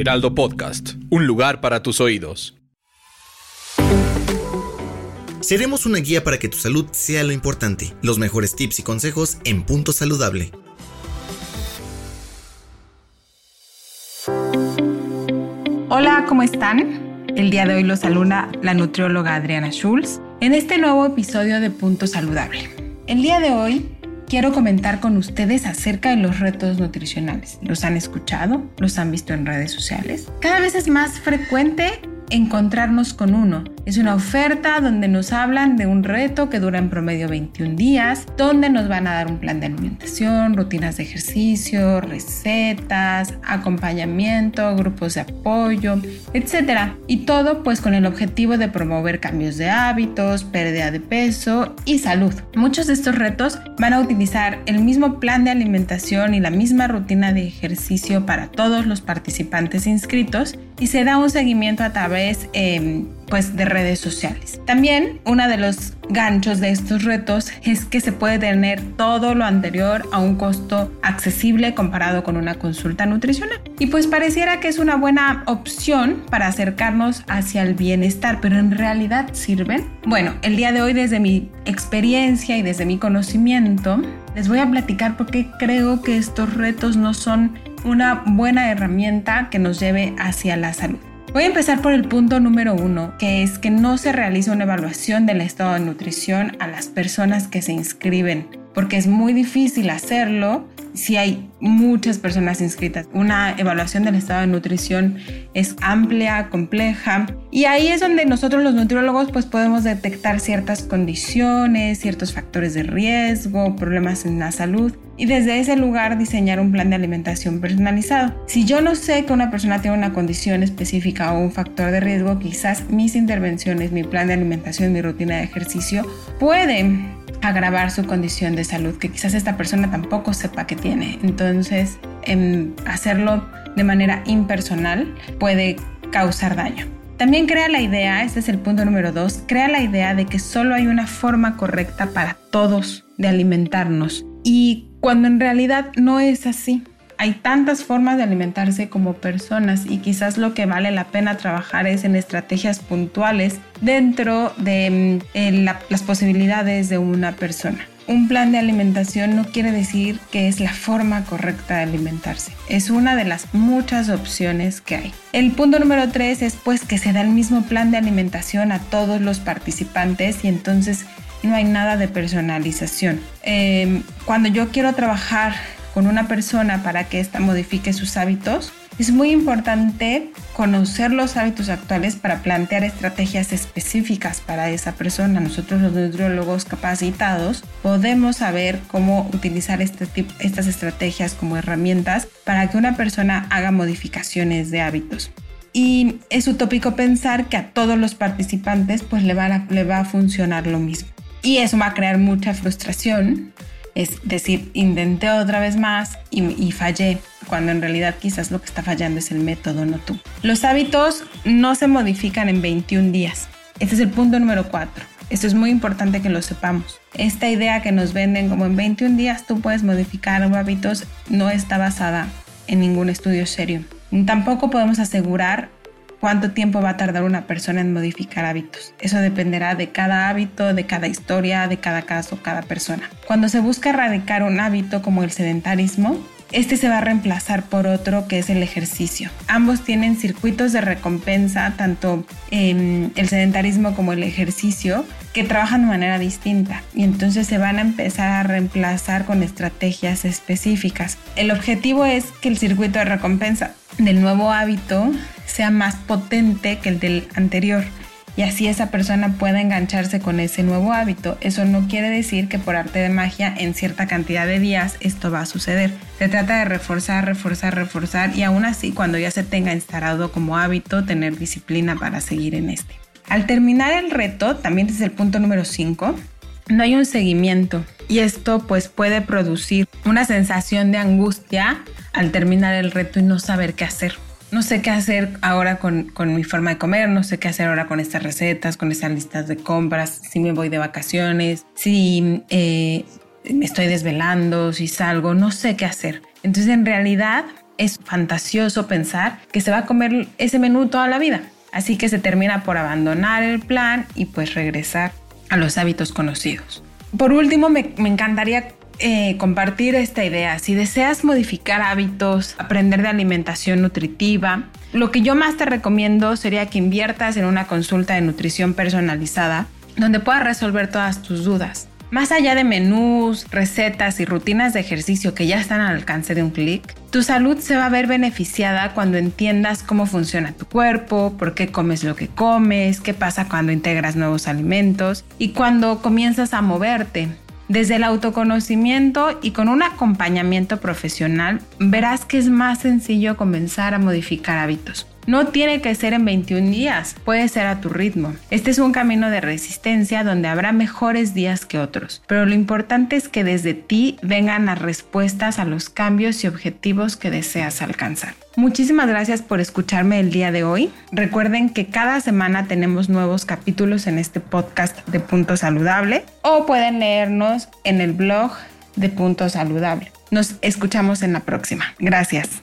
Heraldo Podcast, un lugar para tus oídos. Seremos una guía para que tu salud sea lo importante. Los mejores tips y consejos en Punto Saludable. Hola, ¿cómo están? El día de hoy los saluda la nutrióloga Adriana Schulz en este nuevo episodio de Punto Saludable. El día de hoy quiero comentar con ustedes acerca de los retos nutricionales. ¿Los han escuchado? ¿Los han visto en redes sociales? Cada vez es más frecuente encontrarnos con uno. Es una oferta donde nos hablan de un reto que dura en promedio 21 días, donde nos van a dar un plan de alimentación, rutinas de ejercicio, recetas, acompañamiento, grupos de apoyo, etc. Y todo pues con el objetivo de promover cambios de hábitos, pérdida de peso y salud. Muchos de estos retos van a utilizar el mismo plan de alimentación y la misma rutina de ejercicio para todos los participantes inscritos y se da un seguimiento a través eh, pues de redes sociales. También uno de los ganchos de estos retos es que se puede tener todo lo anterior a un costo accesible comparado con una consulta nutricional. Y pues pareciera que es una buena opción para acercarnos hacia el bienestar, pero en realidad sirven. Bueno, el día de hoy desde mi experiencia y desde mi conocimiento les voy a platicar por qué creo que estos retos no son una buena herramienta que nos lleve hacia la salud. Voy a empezar por el punto número uno, que es que no se realiza una evaluación del estado de nutrición a las personas que se inscriben, porque es muy difícil hacerlo si hay muchas personas inscritas. Una evaluación del estado de nutrición es amplia, compleja y ahí es donde nosotros los nutriólogos pues podemos detectar ciertas condiciones, ciertos factores de riesgo, problemas en la salud y desde ese lugar diseñar un plan de alimentación personalizado. Si yo no sé que una persona tiene una condición específica o un factor de riesgo, quizás mis intervenciones, mi plan de alimentación, mi rutina de ejercicio pueden agravar su condición de salud que quizás esta persona tampoco sepa que tiene. Entonces, en hacerlo de manera impersonal puede causar daño. También crea la idea, este es el punto número dos, crea la idea de que solo hay una forma correcta para todos de alimentarnos y cuando en realidad no es así hay tantas formas de alimentarse como personas y quizás lo que vale la pena trabajar es en estrategias puntuales dentro de mm, las posibilidades de una persona. Un plan de alimentación no quiere decir que es la forma correcta de alimentarse. Es una de las muchas opciones que hay. El punto número tres es pues que se da el mismo plan de alimentación a todos los participantes y entonces no hay nada de personalización. Em, cuando yo quiero trabajar con una persona para que ésta modifique sus hábitos, es muy importante conocer los hábitos actuales para plantear estrategias específicas para esa persona. Nosotros los nutriólogos capacitados podemos saber cómo utilizar este tipo, estas estrategias como herramientas para que una persona haga modificaciones de hábitos. Y es utópico pensar que a todos los participantes pues le va le va a funcionar lo mismo. Y eso va a crear mucha frustración es decir, intenté otra vez más y, fallé, cuando en realidad quizás lo que está fallando es el método, no tú. Los hábitos no se modifican en 21 días. Este es el punto número 4. Esto es muy importante que lo sepamos. Esta idea que nos venden como en 21 días tú puedes modificar hábitos no está basada en ningún estudio serio. Tampoco podemos asegurar cuánto tiempo va a tardar una persona en modificar hábitos. Eso dependerá de cada hábito, de cada historia, de cada caso, cada persona. Cuando se busca erradicar un hábito como el sedentarismo, este se va a reemplazar por otro que es el ejercicio. Ambos tienen circuitos de recompensa, tanto el sedentarismo como el ejercicio, que trabajan de manera distinta y entonces se van a empezar a reemplazar con estrategias específicas. El objetivo es que el circuito de recompensa del nuevo hábito sea más potente que el del anterior y así esa persona pueda engancharse con ese nuevo hábito. Eso no quiere decir que por arte de magia en cierta cantidad de días esto va a suceder. Se trata de reforzar, reforzar, reforzar y aún así cuando ya se tenga instalado como hábito tener disciplina para seguir en este. Al terminar el reto, también desde el punto número 5, no hay un seguimiento y esto pues puede producir una sensación de angustia al terminar el reto y no saber qué hacer. No sé qué hacer ahora con, mi forma de comer, no sé qué hacer ahora con estas recetas, con estas listas de compras, si me voy de vacaciones, si eh, me estoy desvelando, si salgo, no sé qué hacer. Entonces en realidad es fantasioso pensar que se va a comer ese menú toda la vida. Así que se termina por abandonar el plan y pues regresar a los hábitos conocidos. Por último, me, encantaría eh, compartir esta idea. Si deseas modificar hábitos, aprender de alimentación nutritiva, lo que yo más te recomiendo sería que inviertas en una consulta de nutrición personalizada donde puedas resolver todas tus dudas. Más allá de menús, recetas y rutinas de ejercicio que ya están al alcance de un clic, tu salud se va a ver beneficiada cuando entiendas cómo funciona tu cuerpo, por qué comes lo que comes, qué pasa cuando integras nuevos alimentos y cuando comienzas a moverte. Desde el autoconocimiento y con un acompañamiento profesional, verás que es más sencillo comenzar a modificar hábitos. No tiene que ser en 21 días, puede ser a tu ritmo. Este es un camino de resistencia donde habrá mejores días que otros, pero lo importante es que desde ti vengan las respuestas a los cambios y objetivos que deseas alcanzar. Muchísimas gracias por escucharme el día de hoy. Recuerden que cada semana tenemos nuevos capítulos en este podcast de Punto Saludable o pueden leernos en el blog de Punto Saludable. Nos escuchamos en la próxima. Gracias.